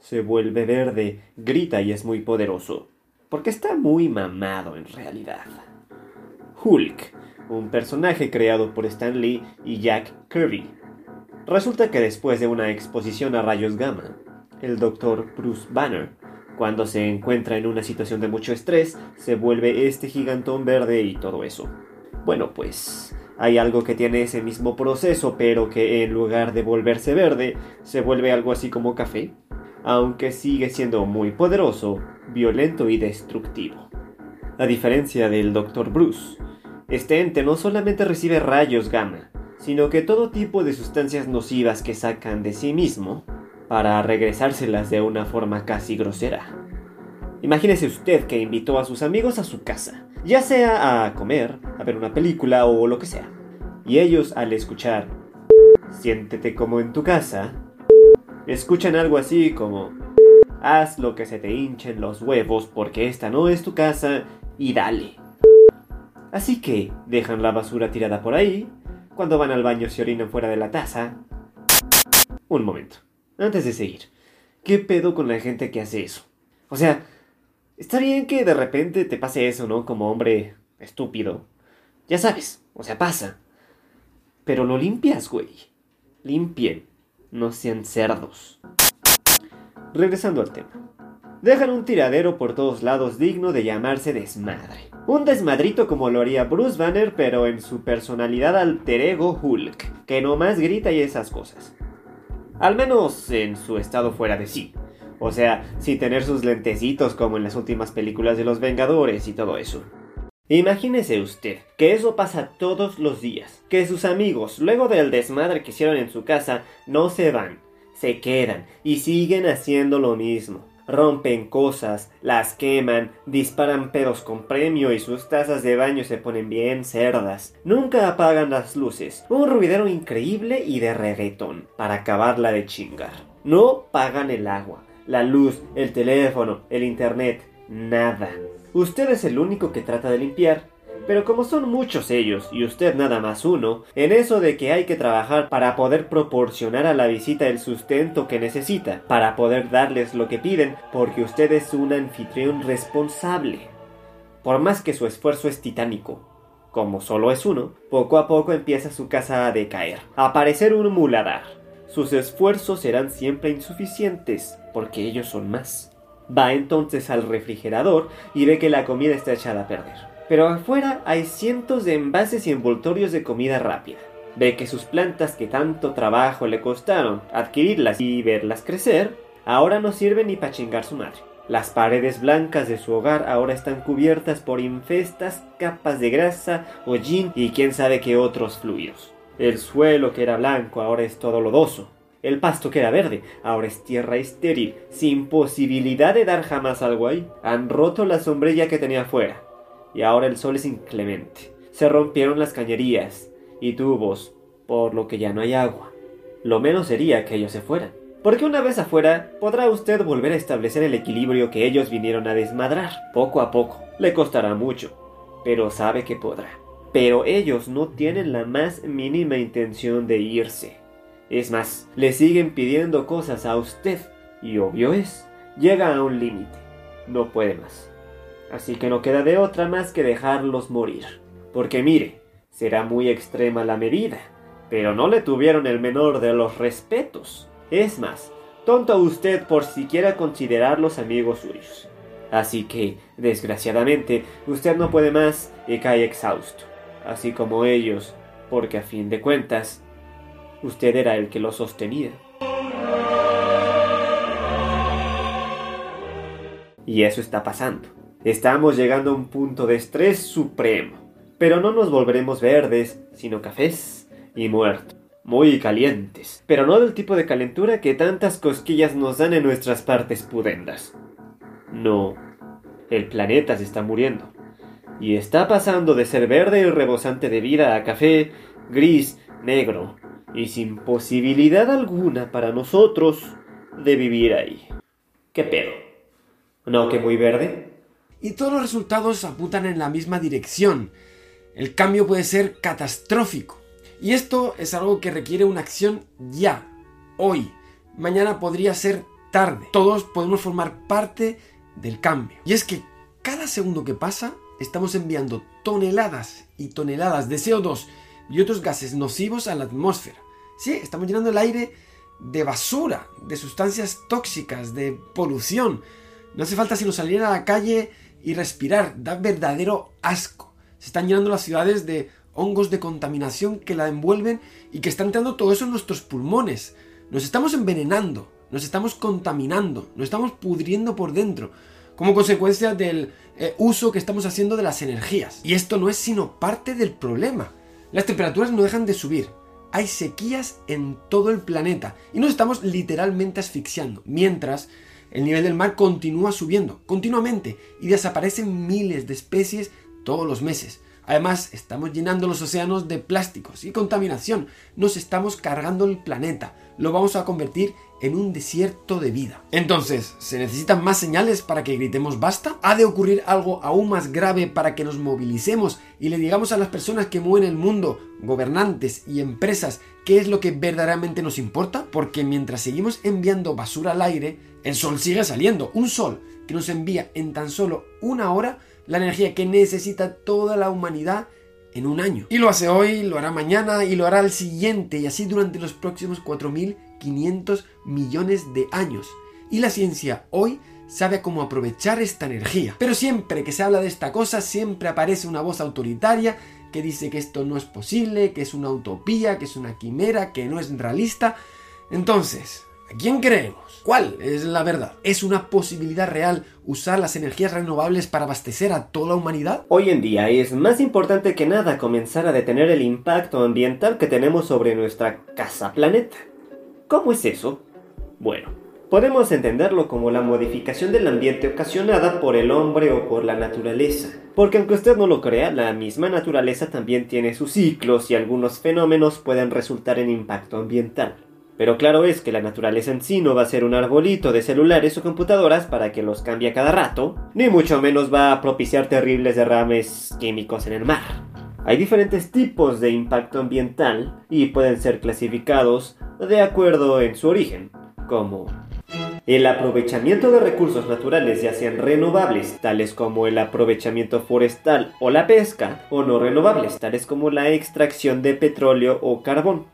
se vuelve verde, grita y es muy poderoso. Porque está muy mamado en realidad. Hulk, un personaje creado por Stan Lee y Jack Kirby. Resulta que después de una exposición a rayos gamma, el Dr. Bruce Banner, cuando se encuentra en una situación de mucho estrés, se vuelve este gigantón verde y todo eso. Bueno, pues hay algo que tiene ese mismo proceso, pero que en lugar de volverse verde, se vuelve algo así como café aunque sigue siendo muy poderoso, violento y destructivo. A diferencia del Dr. Bruce, este ente no solamente recibe rayos gamma, sino que todo tipo de sustancias nocivas que sacan de sí mismo para regresárselas de una forma casi grosera. Imagínese usted que invitó a sus amigos a su casa, ya sea a comer, a ver una película o lo que sea, y ellos al escuchar Siéntete como en tu casa, escuchan algo así como, haz lo que se te hinchen los huevos porque esta no es tu casa y dale. Así que dejan la basura tirada por ahí, cuando van al baño se orinan fuera de la taza. Un momento, antes de seguir, ¿qué pedo con la gente que hace eso? O sea, está bien que de repente te pase eso, ¿no? Como hombre estúpido. Ya sabes, o sea, pasa. Pero lo limpias, güey. Limpien no sean cerdos. Regresando al tema. Dejan un tiradero por todos lados digno de llamarse desmadre. Un desmadrito como lo haría Bruce Banner, pero en su personalidad alter ego Hulk, que nomás grita y esas cosas. Al menos en su estado fuera de sí. O sea, sin tener sus lentecitos como en las últimas películas de los Vengadores y todo eso. Imagínese usted que eso pasa todos los días, que sus amigos, luego del desmadre que hicieron en su casa, no se van, se quedan y siguen haciendo lo mismo. Rompen cosas, las queman, disparan pedos con premio y sus tazas de baño se ponen bien cerdas. Nunca apagan las luces, un ruidero increíble y de reggaetón para acabarla de chingar. No pagan el agua, la luz, el teléfono, el internet, nada. Usted es el único que trata de limpiar. Pero como son muchos ellos y usted nada más uno, en eso de que hay que trabajar para poder proporcionar a la visita el sustento que necesita, para poder darles lo que piden, porque usted es un anfitrión responsable. Por más que su esfuerzo es titánico, como solo es uno, poco a poco empieza su casa a decaer, a parecer un muladar. Sus esfuerzos serán siempre insuficientes, porque ellos son más. Va entonces al refrigerador y ve que la comida está echada a perder. Pero afuera hay cientos de envases y envoltorios de comida rápida. Ve que sus plantas que tanto trabajo le costaron adquirirlas y verlas crecer, ahora no sirven ni para chingar su madre. Las paredes blancas de su hogar ahora están cubiertas por infestas capas de grasa, hollín y quién sabe qué otros fluidos. El suelo que era blanco ahora es todo lodoso. El pasto que era verde ahora es tierra estéril, sin posibilidad de dar jamás algo ahí. Han roto la sombrilla que tenía afuera, y ahora el sol es inclemente. Se rompieron las cañerías y tubos, por lo que ya no hay agua. Lo menos sería que ellos se fueran. Porque una vez afuera, podrá usted volver a establecer el equilibrio que ellos vinieron a desmadrar, poco a poco. Le costará mucho, pero sabe que podrá. Pero ellos no tienen la más mínima intención de irse. Es más, le siguen pidiendo cosas a usted y obvio es, llega a un límite, no puede más. Así que no queda de otra más que dejarlos morir. Porque mire, será muy extrema la medida, pero no le tuvieron el menor de los respetos. Es más, tonto usted por siquiera considerarlos amigos suyos. Así que, desgraciadamente, usted no puede más y cae exhausto, así como ellos, porque a fin de cuentas, Usted era el que lo sostenía. Y eso está pasando. Estamos llegando a un punto de estrés supremo. Pero no nos volveremos verdes, sino cafés y muertos. muy calientes, pero no del tipo de calentura que tantas cosquillas nos dan en nuestras partes pudendas. No, el planeta se está muriendo, y está pasando de ser verde y rebosante de vida a café, gris, negro, y sin posibilidad alguna para nosotros de vivir ahí. ¿Qué pedo? ¿No que muy verde? Y todos los resultados apuntan en la misma dirección. El cambio puede ser catastrófico. Y esto es algo que requiere una acción ya, hoy. Mañana podría ser tarde. Todos podemos formar parte del cambio. Y es que cada segundo que pasa estamos enviando toneladas y toneladas de CO2 y otros gases nocivos a la atmósfera. Sí, estamos llenando el aire de basura, de sustancias tóxicas, de polución. No hace falta sino salir a la calle y respirar, da verdadero asco. Se están llenando las ciudades de hongos de contaminación que la envuelven y que están entrando todo eso en nuestros pulmones. Nos estamos envenenando, nos estamos contaminando, nos estamos pudriendo por dentro, como consecuencia del eh, uso que estamos haciendo de las energías. Y esto no es sino parte del problema. Las temperaturas no dejan de subir, hay sequías en todo el planeta y nos estamos literalmente asfixiando, mientras el nivel del mar continúa subiendo continuamente y desaparecen miles de especies todos los meses. Además, estamos llenando los océanos de plásticos y contaminación. Nos estamos cargando el planeta. Lo vamos a convertir en un desierto de vida. Entonces, ¿se necesitan más señales para que gritemos basta? ¿Ha de ocurrir algo aún más grave para que nos movilicemos y le digamos a las personas que mueven el mundo, gobernantes y empresas, qué es lo que verdaderamente nos importa? Porque mientras seguimos enviando basura al aire, el sol sigue saliendo. Un sol que nos envía en tan solo una hora la energía que necesita toda la humanidad en un año. Y lo hace hoy, lo hará mañana y lo hará el siguiente y así durante los próximos 4.500 millones de años. Y la ciencia hoy sabe cómo aprovechar esta energía. Pero siempre que se habla de esta cosa, siempre aparece una voz autoritaria que dice que esto no es posible, que es una utopía, que es una quimera, que no es realista. Entonces, ¿a quién creemos? ¿Cuál es la verdad? ¿Es una posibilidad real usar las energías renovables para abastecer a toda la humanidad? Hoy en día es más importante que nada comenzar a detener el impacto ambiental que tenemos sobre nuestra casa planeta. ¿Cómo es eso? Bueno, podemos entenderlo como la modificación del ambiente ocasionada por el hombre o por la naturaleza. Porque aunque usted no lo crea, la misma naturaleza también tiene sus ciclos y algunos fenómenos pueden resultar en impacto ambiental. Pero claro es que la naturaleza en sí no va a ser un arbolito de celulares o computadoras para que los cambie a cada rato, ni mucho menos va a propiciar terribles derrames químicos en el mar. Hay diferentes tipos de impacto ambiental y pueden ser clasificados de acuerdo en su origen, como el aprovechamiento de recursos naturales, ya sean renovables, tales como el aprovechamiento forestal o la pesca, o no renovables, tales como la extracción de petróleo o carbón.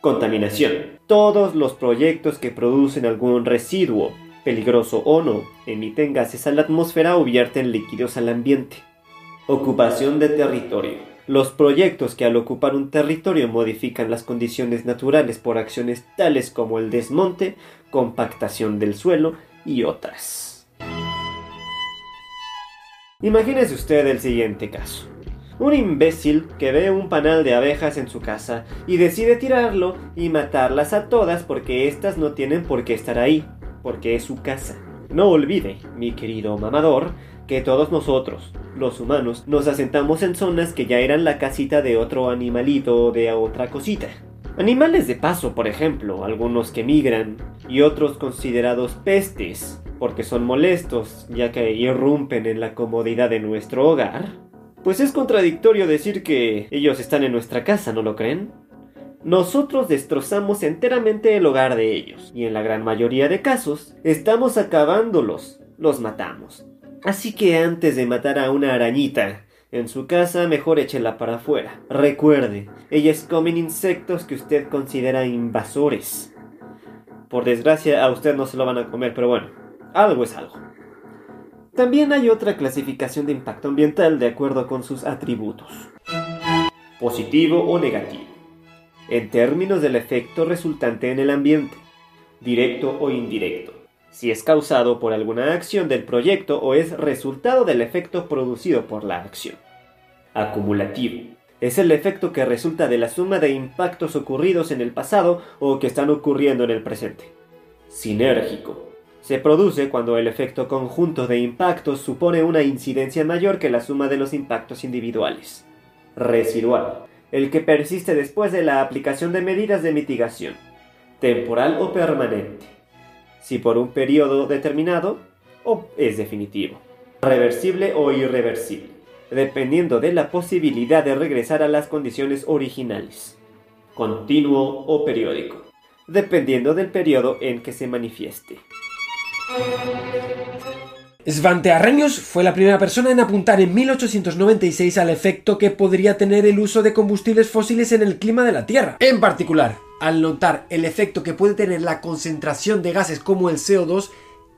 Contaminación. Todos los proyectos que producen algún residuo, peligroso o no, emiten gases a la atmósfera o vierten líquidos al ambiente. Ocupación de territorio. Los proyectos que al ocupar un territorio modifican las condiciones naturales por acciones tales como el desmonte, compactación del suelo y otras. Imagínese usted el siguiente caso. Un imbécil que ve un panal de abejas en su casa y decide tirarlo y matarlas a todas porque éstas no tienen por qué estar ahí, porque es su casa. No olvide, mi querido mamador, que todos nosotros, los humanos, nos asentamos en zonas que ya eran la casita de otro animalito o de otra cosita. Animales de paso, por ejemplo, algunos que migran y otros considerados pestes, porque son molestos, ya que irrumpen en la comodidad de nuestro hogar. Pues es contradictorio decir que ellos están en nuestra casa, ¿no lo creen? Nosotros destrozamos enteramente el hogar de ellos, y en la gran mayoría de casos, estamos acabándolos, los matamos. Así que antes de matar a una arañita en su casa, mejor échela para afuera. Recuerde, ellas comen insectos que usted considera invasores. Por desgracia, a usted no se lo van a comer, pero bueno, algo es algo. También hay otra clasificación de impacto ambiental de acuerdo con sus atributos. Positivo o negativo. En términos del efecto resultante en el ambiente, directo o indirecto. Si es causado por alguna acción del proyecto o es resultado del efecto producido por la acción. Acumulativo. Es el efecto que resulta de la suma de impactos ocurridos en el pasado o que están ocurriendo en el presente. Sinérgico. Se produce cuando el efecto conjunto de impactos supone una incidencia mayor que la suma de los impactos individuales. Residual. El que persiste después de la aplicación de medidas de mitigación. Temporal o permanente. Si por un periodo determinado o es definitivo. Reversible o irreversible dependiendo de la posibilidad de regresar a las condiciones originales, continuo o periódico, dependiendo del periodo en que se manifieste. Svante Arrhenius fue la primera persona en apuntar en 1896 al efecto que podría tener el uso de combustibles fósiles en el clima de la Tierra. En particular, al notar el efecto que puede tener la concentración de gases como el CO2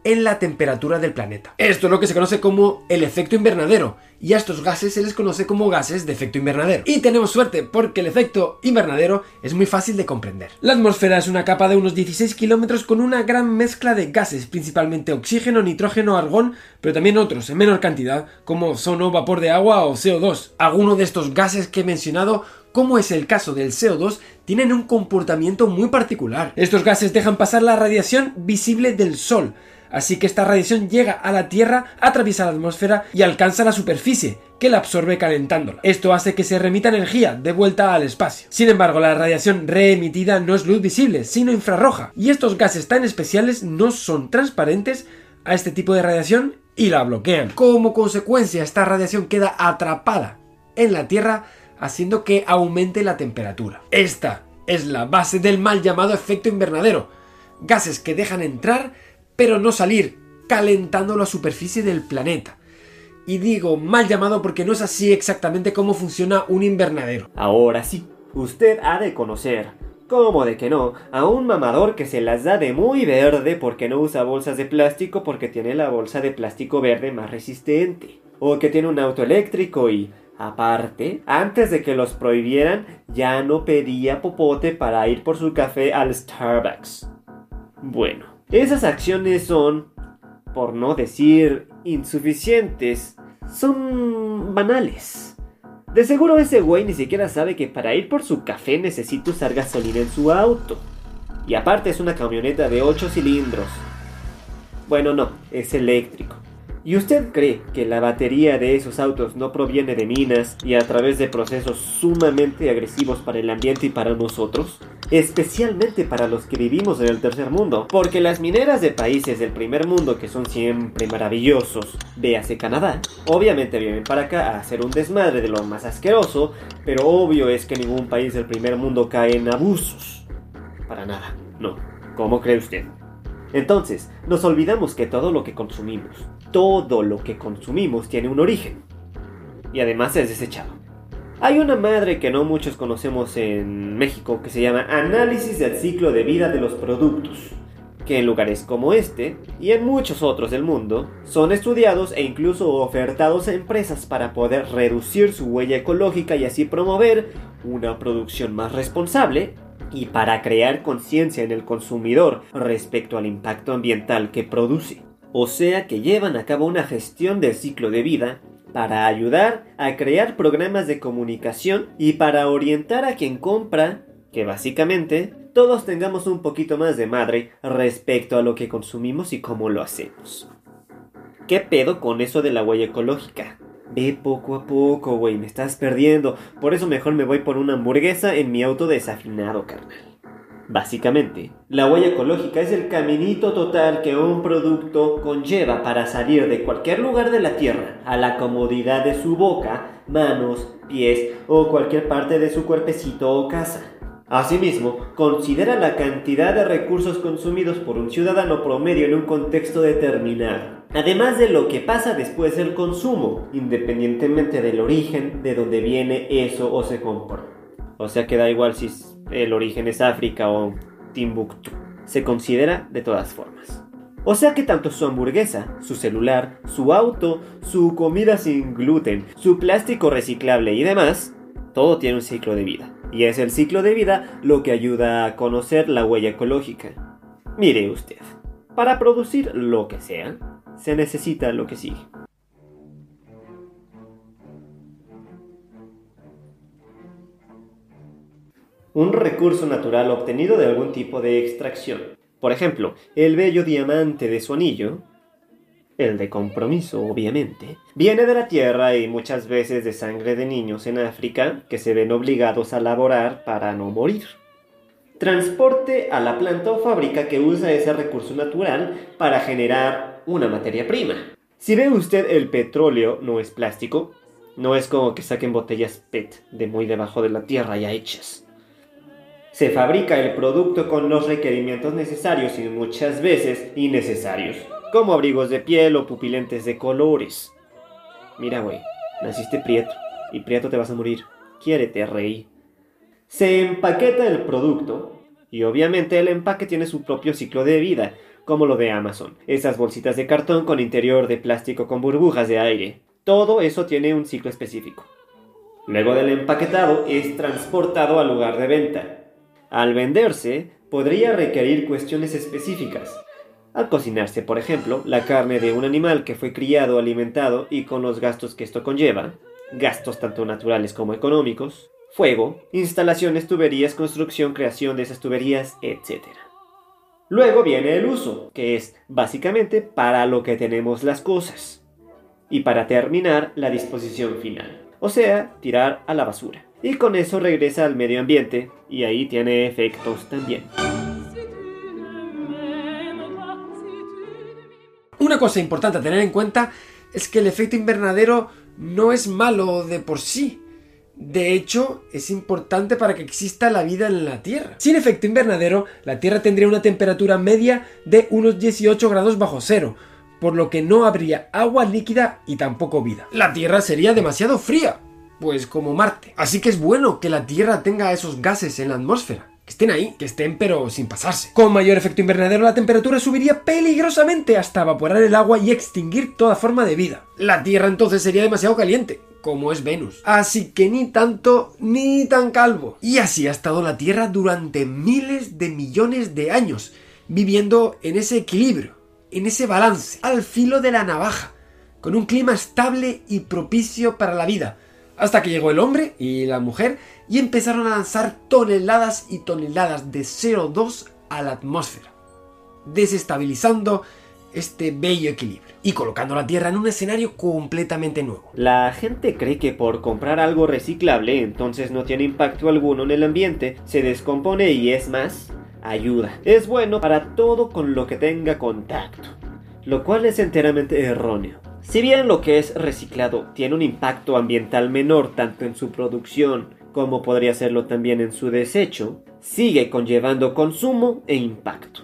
en la temperatura del planeta. Esto es lo que se conoce como el efecto invernadero, y a estos gases se les conoce como gases de efecto invernadero. Y tenemos suerte porque el efecto invernadero es muy fácil de comprender. La atmósfera es una capa de unos 16 kilómetros con una gran mezcla de gases, principalmente oxígeno, nitrógeno, argón, pero también otros en menor cantidad, como ozono, vapor de agua o CO2. Algunos de estos gases que he mencionado como es el caso del CO2, tienen un comportamiento muy particular. Estos gases dejan pasar la radiación visible del Sol, Así que esta radiación llega a la Tierra, atraviesa la atmósfera y alcanza la superficie, que la absorbe calentándola. Esto hace que se remita energía de vuelta al espacio. Sin embargo, la radiación reemitida no es luz visible, sino infrarroja, y estos gases tan especiales no son transparentes a este tipo de radiación y la bloquean. Como consecuencia, esta radiación queda atrapada en la Tierra, haciendo que aumente la temperatura. Esta es la base del mal llamado efecto invernadero. Gases que dejan entrar pero no salir, calentando la superficie del planeta. Y digo mal llamado porque no es así exactamente cómo funciona un invernadero. Ahora sí, usted ha de conocer, ¿cómo de que no? A un mamador que se las da de muy verde porque no usa bolsas de plástico porque tiene la bolsa de plástico verde más resistente. O que tiene un auto eléctrico y, aparte, antes de que los prohibieran, ya no pedía popote para ir por su café al Starbucks. Bueno, esas acciones son, por no decir insuficientes, son banales. De seguro ese güey ni siquiera sabe que para ir por su café necesita usar gasolina en su auto. Y aparte es una camioneta de 8 cilindros. Bueno, no, es eléctrico. ¿Y usted cree que la batería de esos autos no proviene de minas y a través de procesos sumamente agresivos para el ambiente y para nosotros? Especialmente para los que vivimos en el tercer mundo. Porque las mineras de países del primer mundo, que son siempre maravillosos, véase Canadá, obviamente vienen para acá a hacer un desmadre de lo más asqueroso, pero obvio es que ningún país del primer mundo cae en abusos. Para nada, no. ¿Cómo cree usted? Entonces, nos olvidamos que todo lo que consumimos, todo lo que consumimos tiene un origen. Y además es desechado. Hay una madre que no muchos conocemos en México que se llama Análisis del ciclo de vida de los productos, que en lugares como este y en muchos otros del mundo son estudiados e incluso ofertados a empresas para poder reducir su huella ecológica y así promover una producción más responsable y para crear conciencia en el consumidor respecto al impacto ambiental que produce. O sea que llevan a cabo una gestión del ciclo de vida para ayudar a crear programas de comunicación y para orientar a quien compra que básicamente todos tengamos un poquito más de madre respecto a lo que consumimos y cómo lo hacemos. ¿Qué pedo con eso de la huella ecológica? Ve poco a poco, güey, me estás perdiendo. Por eso mejor me voy por una hamburguesa en mi auto desafinado, carnal. Básicamente, la huella ecológica es el caminito total que un producto conlleva para salir de cualquier lugar de la Tierra a la comodidad de su boca, manos, pies o cualquier parte de su cuerpecito o casa. Asimismo, considera la cantidad de recursos consumidos por un ciudadano promedio en un contexto determinado, además de lo que pasa después del consumo, independientemente del origen de donde viene eso o se compra. O sea que da igual si el origen es África o Timbuktu, se considera de todas formas. O sea que tanto su hamburguesa, su celular, su auto, su comida sin gluten, su plástico reciclable y demás, todo tiene un ciclo de vida. Y es el ciclo de vida lo que ayuda a conocer la huella ecológica. Mire usted, para producir lo que sea, se necesita lo que sigue. Un recurso natural obtenido de algún tipo de extracción. Por ejemplo, el bello diamante de su anillo, el de compromiso obviamente, viene de la tierra y muchas veces de sangre de niños en África que se ven obligados a laborar para no morir. Transporte a la planta o fábrica que usa ese recurso natural para generar una materia prima. Si ve usted el petróleo no es plástico, no es como que saquen botellas PET de muy debajo de la tierra ya hechas. Se fabrica el producto con los requerimientos necesarios y muchas veces innecesarios, como abrigos de piel o pupilentes de colores. Mira, güey, naciste prieto y prieto te vas a morir. Quiérete, rey. Se empaqueta el producto y obviamente el empaque tiene su propio ciclo de vida, como lo de Amazon. Esas bolsitas de cartón con interior de plástico con burbujas de aire. Todo eso tiene un ciclo específico. Luego del empaquetado es transportado al lugar de venta. Al venderse, podría requerir cuestiones específicas. Al cocinarse, por ejemplo, la carne de un animal que fue criado, alimentado y con los gastos que esto conlleva, gastos tanto naturales como económicos, fuego, instalaciones, tuberías, construcción, creación de esas tuberías, etc. Luego viene el uso, que es básicamente para lo que tenemos las cosas. Y para terminar, la disposición final, o sea, tirar a la basura. Y con eso regresa al medio ambiente y ahí tiene efectos también. Una cosa importante a tener en cuenta es que el efecto invernadero no es malo de por sí. De hecho, es importante para que exista la vida en la Tierra. Sin efecto invernadero, la Tierra tendría una temperatura media de unos 18 grados bajo cero, por lo que no habría agua líquida y tampoco vida. La Tierra sería demasiado fría, pues como Marte. Así que es bueno que la Tierra tenga esos gases en la atmósfera. Que estén ahí, que estén pero sin pasarse. Con mayor efecto invernadero la temperatura subiría peligrosamente hasta evaporar el agua y extinguir toda forma de vida. La Tierra entonces sería demasiado caliente, como es Venus. Así que ni tanto ni tan calvo. Y así ha estado la Tierra durante miles de millones de años, viviendo en ese equilibrio, en ese balance, al filo de la navaja, con un clima estable y propicio para la vida, hasta que llegó el hombre y la mujer y empezaron a lanzar toneladas y toneladas de CO2 a la atmósfera, desestabilizando este bello equilibrio y colocando la Tierra en un escenario completamente nuevo. La gente cree que por comprar algo reciclable entonces no tiene impacto alguno en el ambiente, se descompone y es más, ayuda. Es bueno para todo con lo que tenga contacto, lo cual es enteramente erróneo. Si bien lo que es reciclado tiene un impacto ambiental menor tanto en su producción como podría serlo también en su desecho, sigue conllevando consumo e impacto.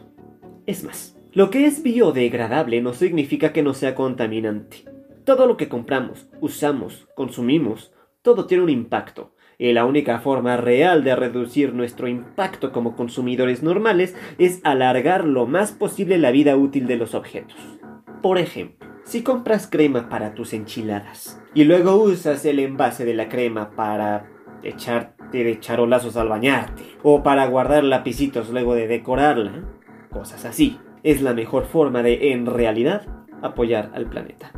Es más, lo que es biodegradable no significa que no sea contaminante. Todo lo que compramos, usamos, consumimos, todo tiene un impacto. Y la única forma real de reducir nuestro impacto como consumidores normales es alargar lo más posible la vida útil de los objetos. Por ejemplo, si compras crema para tus enchiladas y luego usas el envase de la crema para echarte de charolazos al bañarte o para guardar lapicitos luego de decorarla, cosas así es la mejor forma de, en realidad, apoyar al planeta.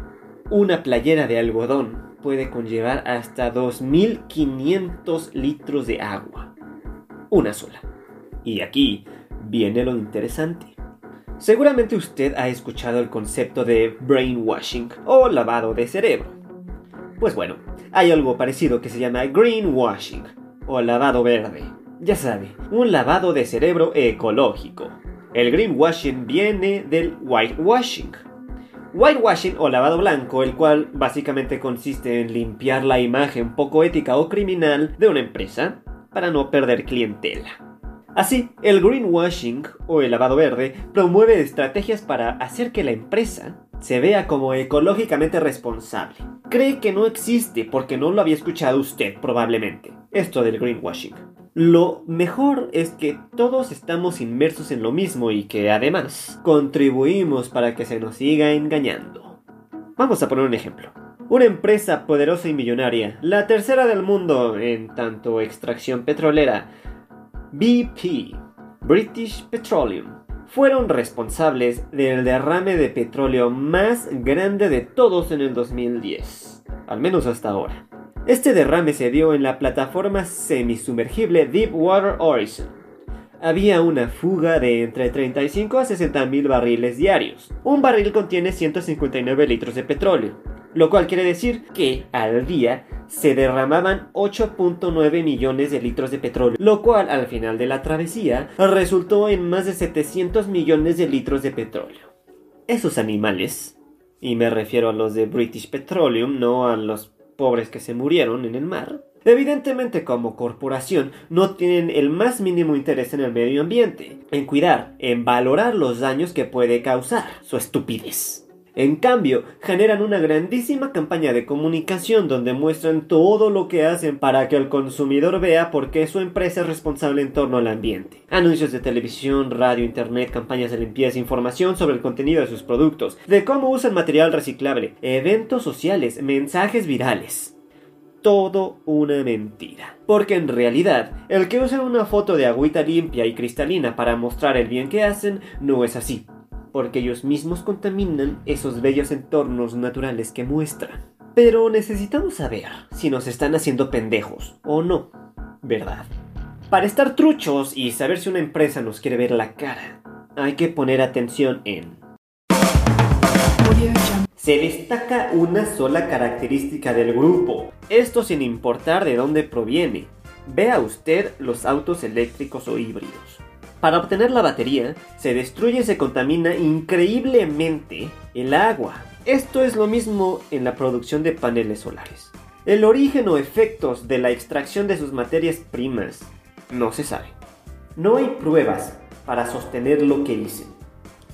Una playera de algodón puede conllevar hasta 2.500 litros de agua. Una sola. Y aquí viene lo interesante. Seguramente usted ha escuchado el concepto de brainwashing o lavado de cerebro. Pues bueno, hay algo parecido que se llama greenwashing o lavado verde. Ya sabe, un lavado de cerebro ecológico. El greenwashing viene del whitewashing. Whitewashing o lavado blanco, el cual básicamente consiste en limpiar la imagen poco ética o criminal de una empresa para no perder clientela. Así, el greenwashing o el lavado verde promueve estrategias para hacer que la empresa se vea como ecológicamente responsable. Cree que no existe porque no lo había escuchado usted probablemente. Esto del greenwashing. Lo mejor es que todos estamos inmersos en lo mismo y que además contribuimos para que se nos siga engañando. Vamos a poner un ejemplo. Una empresa poderosa y millonaria, la tercera del mundo en tanto extracción petrolera, BP, British Petroleum, fueron responsables del derrame de petróleo más grande de todos en el 2010, al menos hasta ahora. Este derrame se dio en la plataforma semisumergible Deepwater Horizon. Había una fuga de entre 35 a 60 mil barriles diarios. Un barril contiene 159 litros de petróleo, lo cual quiere decir que al día se derramaban 8.9 millones de litros de petróleo, lo cual al final de la travesía resultó en más de 700 millones de litros de petróleo. Esos animales, y me refiero a los de British Petroleum, no a los pobres que se murieron en el mar, evidentemente como corporación no tienen el más mínimo interés en el medio ambiente, en cuidar, en valorar los daños que puede causar su estupidez. En cambio, generan una grandísima campaña de comunicación donde muestran todo lo que hacen para que el consumidor vea por qué su empresa es responsable en torno al ambiente. Anuncios de televisión, radio, internet, campañas de limpieza, información sobre el contenido de sus productos, de cómo usan material reciclable, eventos sociales, mensajes virales todo una mentira. Porque en realidad, el que usa una foto de agüita limpia y cristalina para mostrar el bien que hacen no es así porque ellos mismos contaminan esos bellos entornos naturales que muestran. Pero necesitamos saber si nos están haciendo pendejos o no, ¿verdad? Para estar truchos y saber si una empresa nos quiere ver la cara, hay que poner atención en... Se destaca una sola característica del grupo, esto sin importar de dónde proviene. Vea usted los autos eléctricos o híbridos. Para obtener la batería, se destruye y se contamina increíblemente el agua. Esto es lo mismo en la producción de paneles solares. El origen o efectos de la extracción de sus materias primas no se sabe. No hay pruebas para sostener lo que dicen.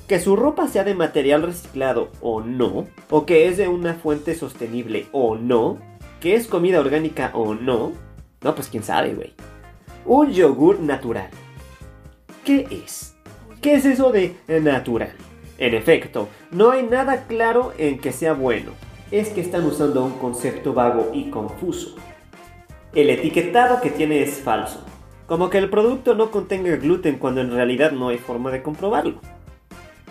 Que su ropa sea de material reciclado o no, o que es de una fuente sostenible o no, que es comida orgánica o no, no, pues quién sabe, güey. Un yogur natural ¿Qué es? ¿Qué es eso de natural? En efecto, no hay nada claro en que sea bueno. Es que están usando un concepto vago y confuso. El etiquetado que tiene es falso. Como que el producto no contenga gluten cuando en realidad no hay forma de comprobarlo.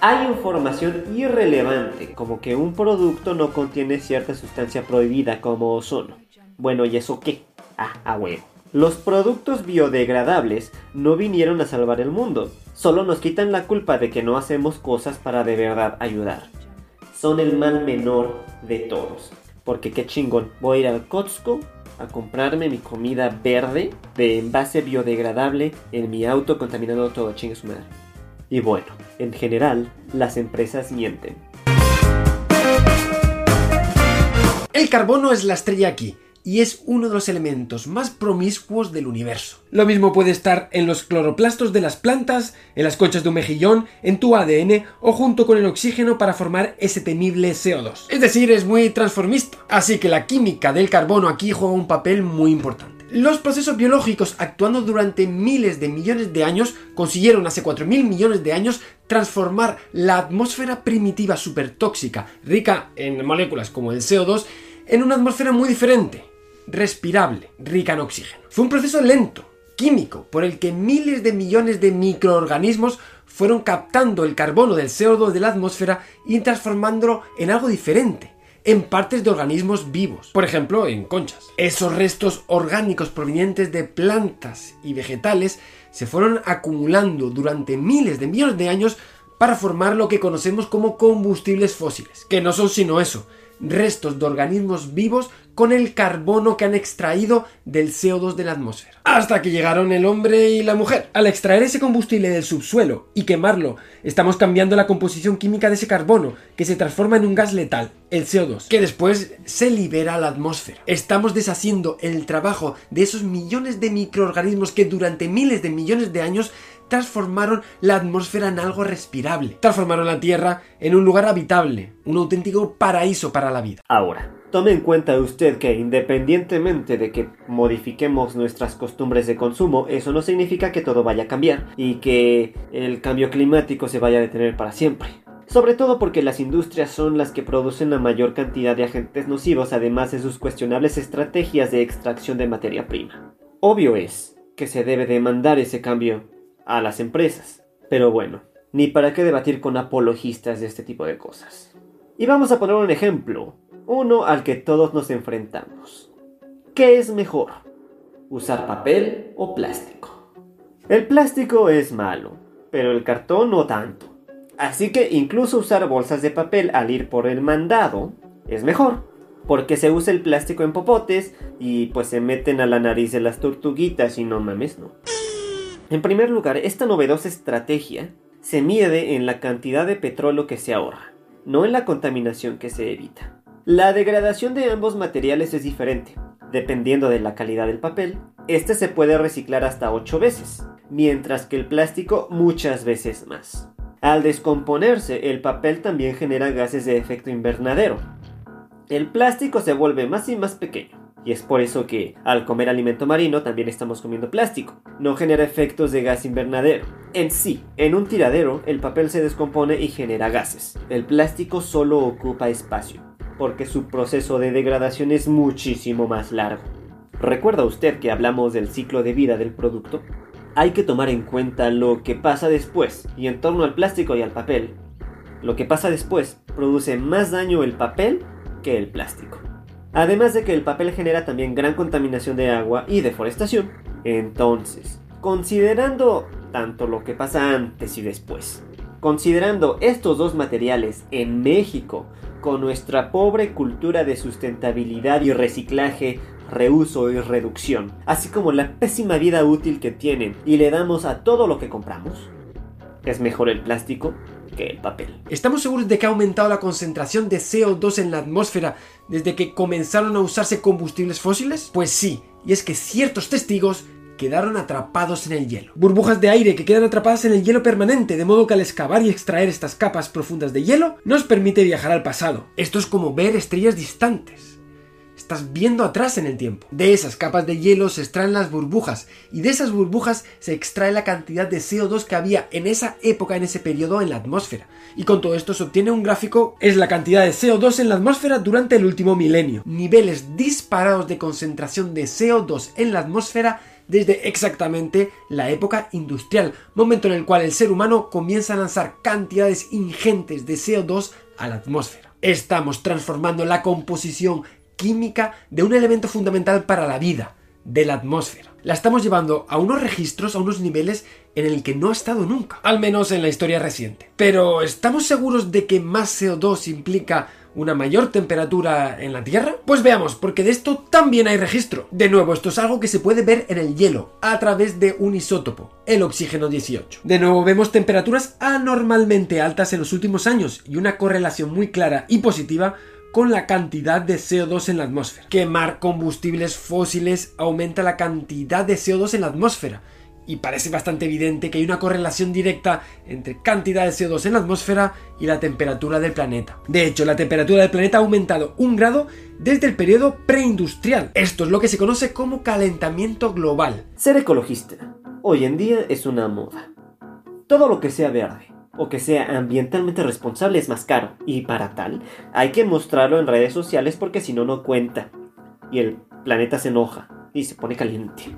Hay información irrelevante, como que un producto no contiene cierta sustancia prohibida como ozono. Bueno, ¿y eso qué? Ah, a huevo. Los productos biodegradables no vinieron a salvar el mundo, solo nos quitan la culpa de que no hacemos cosas para de verdad ayudar. Son el mal menor de todos. Porque qué chingón, voy a ir al Costco a comprarme mi comida verde de envase biodegradable en mi auto contaminando todo, chingue su madre. Y bueno, en general, las empresas mienten. El carbono es la estrella aquí y es uno de los elementos más promiscuos del universo. Lo mismo puede estar en los cloroplastos de las plantas, en las conchas de un mejillón, en tu ADN o junto con el oxígeno para formar ese temible CO2. Es decir, es muy transformista. Así que la química del carbono aquí juega un papel muy importante. Los procesos biológicos actuando durante miles de millones de años consiguieron hace 4.000 millones de años transformar la atmósfera primitiva supertóxica, rica en moléculas como el CO2, en una atmósfera muy diferente, respirable, rica en oxígeno. Fue un proceso lento, químico, por el que miles de millones de microorganismos fueron captando el carbono del CO2 de la atmósfera y transformándolo en algo diferente, en partes de organismos vivos, por ejemplo, en conchas. Esos restos orgánicos provenientes de plantas y vegetales se fueron acumulando durante miles de millones de años para formar lo que conocemos como combustibles fósiles, que no son sino eso, restos de organismos vivos con el carbono que han extraído del CO2 de la atmósfera. Hasta que llegaron el hombre y la mujer. Al extraer ese combustible del subsuelo y quemarlo, estamos cambiando la composición química de ese carbono, que se transforma en un gas letal, el CO2, que después se libera a la atmósfera. Estamos deshaciendo el trabajo de esos millones de microorganismos que durante miles de millones de años transformaron la atmósfera en algo respirable. Transformaron la Tierra en un lugar habitable, un auténtico paraíso para la vida. Ahora, tome en cuenta usted que independientemente de que modifiquemos nuestras costumbres de consumo, eso no significa que todo vaya a cambiar y que el cambio climático se vaya a detener para siempre. Sobre todo porque las industrias son las que producen la mayor cantidad de agentes nocivos, además de sus cuestionables estrategias de extracción de materia prima. Obvio es que se debe demandar ese cambio a las empresas. Pero bueno, ni para qué debatir con apologistas de este tipo de cosas. Y vamos a poner un ejemplo, uno al que todos nos enfrentamos. ¿qué es mejor? ¿Usar papel o plástico? El plástico es malo, pero el cartón no tanto. Así que incluso usar bolsas de papel al ir por el mandado es mejor, porque se usa el plástico en popotes y pues se meten a la nariz de las tortuguitas y no mames, no. En primer lugar, esta novedosa estrategia se mide en la cantidad de petróleo que se ahorra, no en la contaminación que se evita. La degradación de ambos materiales es diferente. Dependiendo de la calidad del papel, este se puede reciclar hasta 8 veces, mientras que el plástico muchas veces más. Al descomponerse, el papel también genera gases de efecto invernadero. El plástico se vuelve más y más pequeño. Y es por eso que al comer alimento marino también estamos comiendo plástico. No genera efectos de gas invernadero. En sí, en un tiradero, el papel se descompone y genera gases. El plástico solo ocupa espacio, porque su proceso de degradación es muchísimo más largo. ¿Recuerda usted que hablamos del ciclo de vida del producto? hay que tomar en cuenta lo que pasa después y en torno al plástico y al papel. Lo que pasa después produce más daño el papel que el plástico. Además de que el papel genera también gran contaminación de agua y deforestación. Entonces, considerando tanto lo que pasa antes y después, considerando estos dos materiales en México, con nuestra pobre cultura de sustentabilidad y reciclaje reuso y reducción, así como la pésima vida útil que tienen y le damos a todo lo que compramos, es mejor el plástico que el papel. ¿Estamos seguros de que ha aumentado la concentración de CO2 en la atmósfera desde que comenzaron a usarse combustibles fósiles? Pues sí, y es que ciertos testigos quedaron atrapados en el hielo. Burbujas de aire que quedan atrapadas en el hielo permanente, de modo que al excavar y extraer estas capas profundas de hielo nos permite viajar al pasado. Esto es como ver estrellas distantes. Estás viendo atrás en el tiempo. De esas capas de hielo se extraen las burbujas y de esas burbujas se extrae la cantidad de CO2 que había en esa época, en ese periodo en la atmósfera. Y con todo esto se obtiene un gráfico, es la cantidad de CO2 en la atmósfera durante el último milenio. Niveles disparados de concentración de CO2 en la atmósfera desde exactamente la época industrial, momento en el cual el ser humano comienza a lanzar cantidades ingentes de CO2 a la atmósfera. Estamos transformando la composición química de un elemento fundamental para la vida, de la atmósfera. La estamos llevando a unos registros, a unos niveles en el que no ha estado nunca, al menos en la historia reciente. Pero ¿estamos seguros de que más CO2 implica una mayor temperatura en la Tierra? Pues veamos, porque de esto también hay registro. De nuevo, esto es algo que se puede ver en el hielo, a través de un isótopo, el oxígeno 18. De nuevo, vemos temperaturas anormalmente altas en los últimos años y una correlación muy clara y positiva con la cantidad de CO2 en la atmósfera. Quemar combustibles fósiles aumenta la cantidad de CO2 en la atmósfera. Y parece bastante evidente que hay una correlación directa entre cantidad de CO2 en la atmósfera y la temperatura del planeta. De hecho, la temperatura del planeta ha aumentado un grado desde el periodo preindustrial. Esto es lo que se conoce como calentamiento global. Ser ecologista hoy en día es una moda. Todo lo que sea verde, o que sea ambientalmente responsable es más caro. Y para tal, hay que mostrarlo en redes sociales porque si no, no cuenta. Y el planeta se enoja y se pone caliente.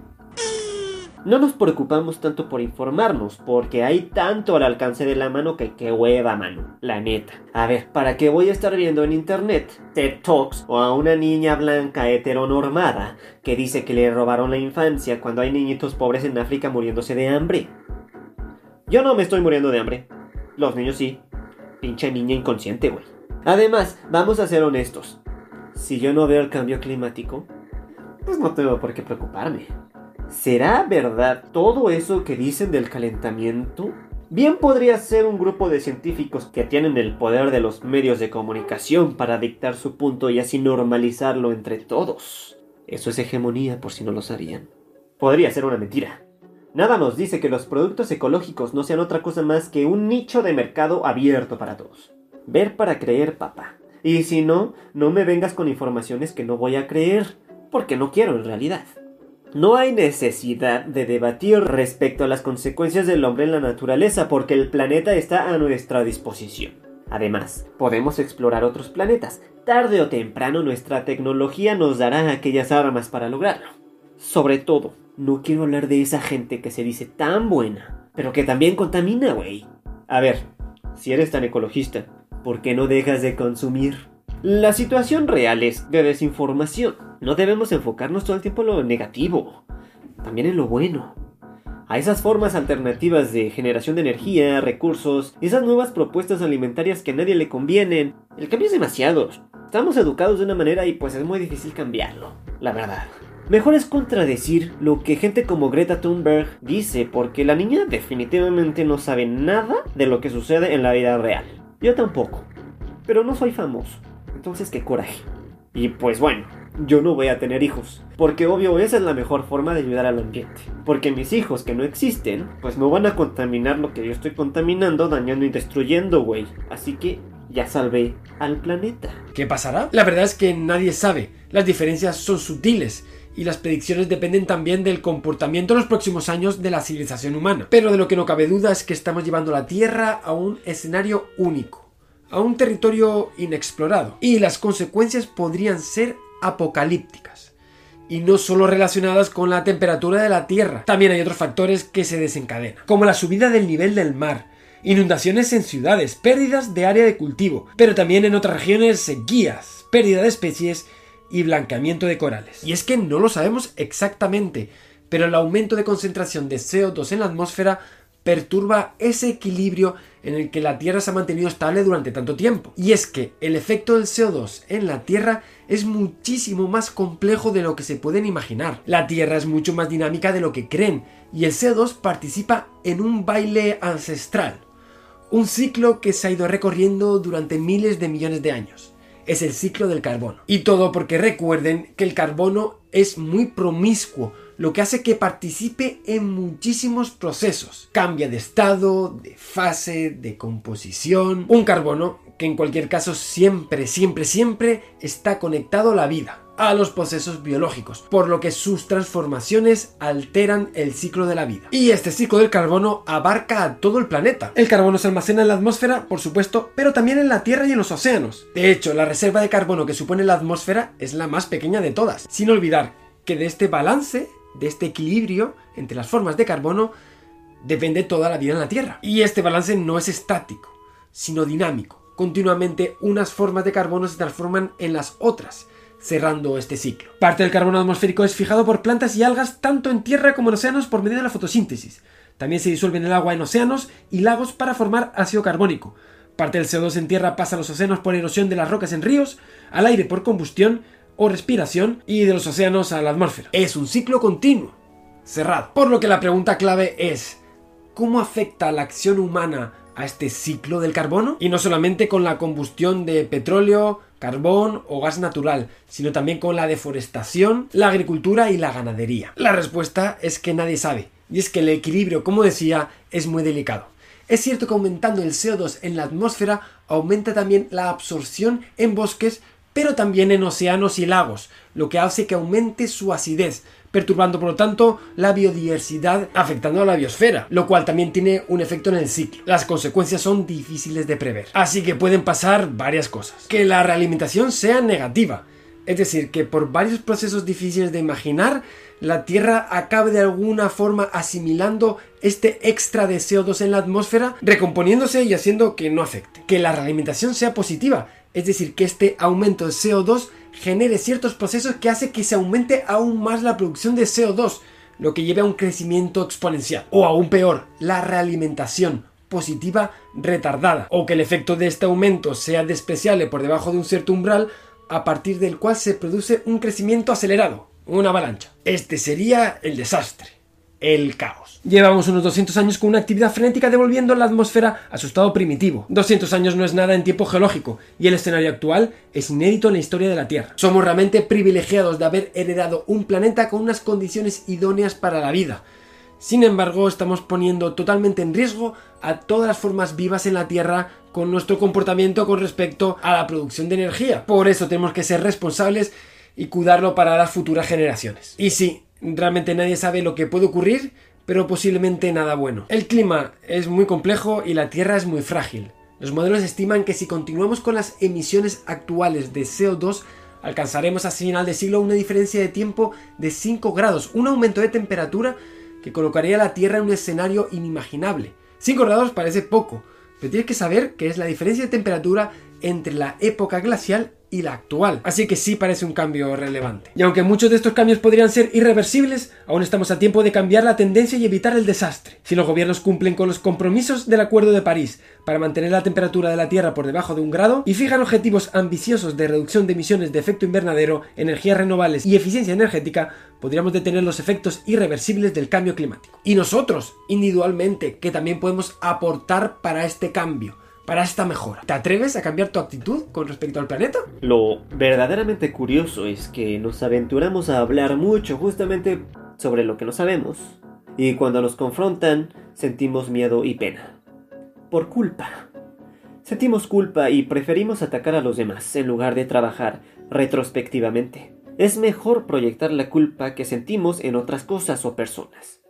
No nos preocupamos tanto por informarnos, porque hay tanto al alcance de la mano que qué hueva, mano. La neta. A ver, ¿para qué voy a estar viendo en internet TED Talks o a una niña blanca heteronormada que dice que le robaron la infancia cuando hay niñitos pobres en África muriéndose de hambre? Yo no me estoy muriendo de hambre. Los niños sí. Pinche niña inconsciente, güey. Además, vamos a ser honestos. Si yo no veo el cambio climático, pues no tengo por qué preocuparme. ¿Será verdad todo eso que dicen del calentamiento? Bien podría ser un grupo de científicos que tienen el poder de los medios de comunicación para dictar su punto y así normalizarlo entre todos. Eso es hegemonía por si no lo sabían. Podría ser una mentira. Nada nos dice que los productos ecológicos no sean otra cosa más que un nicho de mercado abierto para todos. Ver para creer, papá. Y si no, no me vengas con informaciones que no voy a creer, porque no quiero en realidad. No hay necesidad de debatir respecto a las consecuencias del hombre en la naturaleza, porque el planeta está a nuestra disposición. Además, podemos explorar otros planetas. Tarde o temprano nuestra tecnología nos dará aquellas armas para lograrlo. Sobre todo, no quiero hablar de esa gente que se dice tan buena, pero que también contamina, güey. A ver, si eres tan ecologista, ¿por qué no dejas de consumir? La situación real es de desinformación. No debemos enfocarnos todo el tiempo en lo negativo, también en lo bueno. A esas formas alternativas de generación de energía, recursos esas nuevas propuestas alimentarias que a nadie le convienen. El cambio es demasiado. Estamos educados de una manera y pues es muy difícil cambiarlo, la verdad. Mejor es contradecir lo que gente como Greta Thunberg dice, porque la niña definitivamente no sabe nada de lo que sucede en la vida real. Yo tampoco. Pero no soy famoso. Entonces, qué coraje. Y pues bueno, yo no voy a tener hijos. Porque obvio esa es la mejor forma de ayudar al ambiente. Porque mis hijos que no existen, pues no van a contaminar lo que yo estoy contaminando, dañando y destruyendo, güey. Así que ya salvé al planeta. ¿Qué pasará? La verdad es que nadie sabe. Las diferencias son sutiles y las predicciones dependen también del comportamiento en los próximos años de la civilización humana. Pero de lo que no cabe duda es que estamos llevando la Tierra a un escenario único, a un territorio inexplorado, y las consecuencias podrían ser apocalípticas. Y no solo relacionadas con la temperatura de la Tierra, también hay otros factores que se desencadenan, como la subida del nivel del mar, inundaciones en ciudades, pérdidas de área de cultivo, pero también en otras regiones sequías, pérdida de especies y blanqueamiento de corales. Y es que no lo sabemos exactamente, pero el aumento de concentración de CO2 en la atmósfera perturba ese equilibrio en el que la Tierra se ha mantenido estable durante tanto tiempo. Y es que el efecto del CO2 en la Tierra es muchísimo más complejo de lo que se pueden imaginar. La Tierra es mucho más dinámica de lo que creen, y el CO2 participa en un baile ancestral, un ciclo que se ha ido recorriendo durante miles de millones de años es el ciclo del carbono. Y todo porque recuerden que el carbono es muy promiscuo, lo que hace que participe en muchísimos procesos. Cambia de estado, de fase, de composición. Un carbono que en cualquier caso siempre, siempre, siempre está conectado a la vida a los procesos biológicos, por lo que sus transformaciones alteran el ciclo de la vida. Y este ciclo del carbono abarca a todo el planeta. El carbono se almacena en la atmósfera, por supuesto, pero también en la Tierra y en los océanos. De hecho, la reserva de carbono que supone la atmósfera es la más pequeña de todas, sin olvidar que de este balance, de este equilibrio entre las formas de carbono, depende toda la vida en la Tierra. Y este balance no es estático, sino dinámico. Continuamente unas formas de carbono se transforman en las otras, cerrando este ciclo. Parte del carbono atmosférico es fijado por plantas y algas tanto en tierra como en océanos por medio de la fotosíntesis. También se disuelve en el agua en océanos y lagos para formar ácido carbónico. Parte del CO2 en tierra pasa a los océanos por erosión de las rocas en ríos, al aire por combustión o respiración y de los océanos a la atmósfera. Es un ciclo continuo, cerrado. Por lo que la pregunta clave es, ¿cómo afecta la acción humana a este ciclo del carbono? Y no solamente con la combustión de petróleo, carbón o gas natural, sino también con la deforestación, la agricultura y la ganadería. La respuesta es que nadie sabe, y es que el equilibrio, como decía, es muy delicado. Es cierto que aumentando el CO2 en la atmósfera aumenta también la absorción en bosques, pero también en océanos y lagos, lo que hace que aumente su acidez, perturbando por lo tanto la biodiversidad, afectando a la biosfera, lo cual también tiene un efecto en el ciclo. Las consecuencias son difíciles de prever, así que pueden pasar varias cosas. Que la realimentación sea negativa, es decir, que por varios procesos difíciles de imaginar, la Tierra acabe de alguna forma asimilando este extra de CO2 en la atmósfera, recomponiéndose y haciendo que no afecte. Que la realimentación sea positiva, es decir, que este aumento de CO2 genere ciertos procesos que hace que se aumente aún más la producción de CO2, lo que lleve a un crecimiento exponencial. O aún peor, la realimentación positiva retardada, o que el efecto de este aumento sea despreciable por debajo de un cierto umbral, a partir del cual se produce un crecimiento acelerado, una avalancha. Este sería el desastre el caos. Llevamos unos 200 años con una actividad frenética devolviendo la atmósfera a su estado primitivo. 200 años no es nada en tiempo geológico y el escenario actual es inédito en la historia de la Tierra. Somos realmente privilegiados de haber heredado un planeta con unas condiciones idóneas para la vida. Sin embargo, estamos poniendo totalmente en riesgo a todas las formas vivas en la Tierra con nuestro comportamiento con respecto a la producción de energía. Por eso tenemos que ser responsables y cuidarlo para las futuras generaciones. Y sí, Realmente nadie sabe lo que puede ocurrir, pero posiblemente nada bueno. El clima es muy complejo y la Tierra es muy frágil. Los modelos estiman que si continuamos con las emisiones actuales de CO2, alcanzaremos a final de siglo una diferencia de tiempo de 5 grados, un aumento de temperatura que colocaría a la Tierra en un escenario inimaginable. 5 grados parece poco, pero tienes que saber que es la diferencia de temperatura entre la época glacial la actual. Así que sí parece un cambio relevante. Y aunque muchos de estos cambios podrían ser irreversibles, aún estamos a tiempo de cambiar la tendencia y evitar el desastre. Si los gobiernos cumplen con los compromisos del Acuerdo de París para mantener la temperatura de la Tierra por debajo de un grado y fijan objetivos ambiciosos de reducción de emisiones de efecto invernadero, energías renovables y eficiencia energética, podríamos detener los efectos irreversibles del cambio climático. Y nosotros, individualmente, que también podemos aportar para este cambio para esta mejora. ¿Te atreves a cambiar tu actitud con respecto al planeta? Lo verdaderamente curioso es que nos aventuramos a hablar mucho justamente sobre lo que no sabemos. Y cuando nos confrontan, sentimos miedo y pena. Por culpa. Sentimos culpa y preferimos atacar a los demás en lugar de trabajar retrospectivamente. Es mejor proyectar la culpa que sentimos en otras cosas o personas.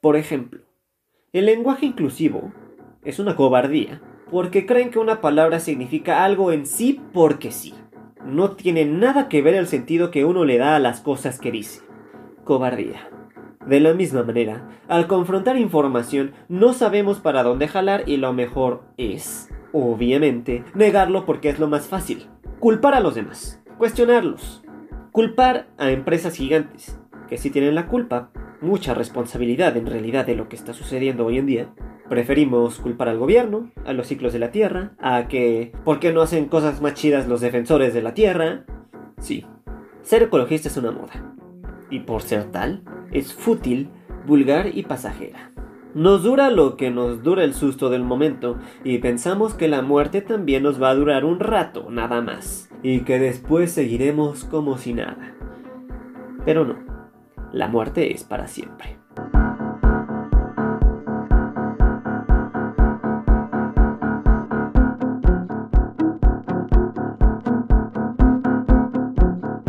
Por ejemplo, el lenguaje inclusivo es una cobardía porque creen que una palabra significa algo en sí porque sí. No tiene nada que ver el sentido que uno le da a las cosas que dice. Cobardía. De la misma manera, al confrontar información no sabemos para dónde jalar y lo mejor es, obviamente, negarlo porque es lo más fácil. Culpar a los demás. Cuestionarlos. Culpar a empresas gigantes, que sí tienen la culpa, mucha responsabilidad en realidad de lo que está sucediendo hoy en día, Preferimos culpar al gobierno, a los ciclos de la Tierra, a que ¿por qué no hacen cosas más chidas los defensores de la Tierra? Sí, ser ecologista es una moda. Y por ser tal, es fútil, vulgar y pasajera. Nos dura lo que nos dura el susto del momento y pensamos que la muerte también nos va a durar un rato, nada más, y que después seguiremos como si nada. Pero no, la muerte es para siempre.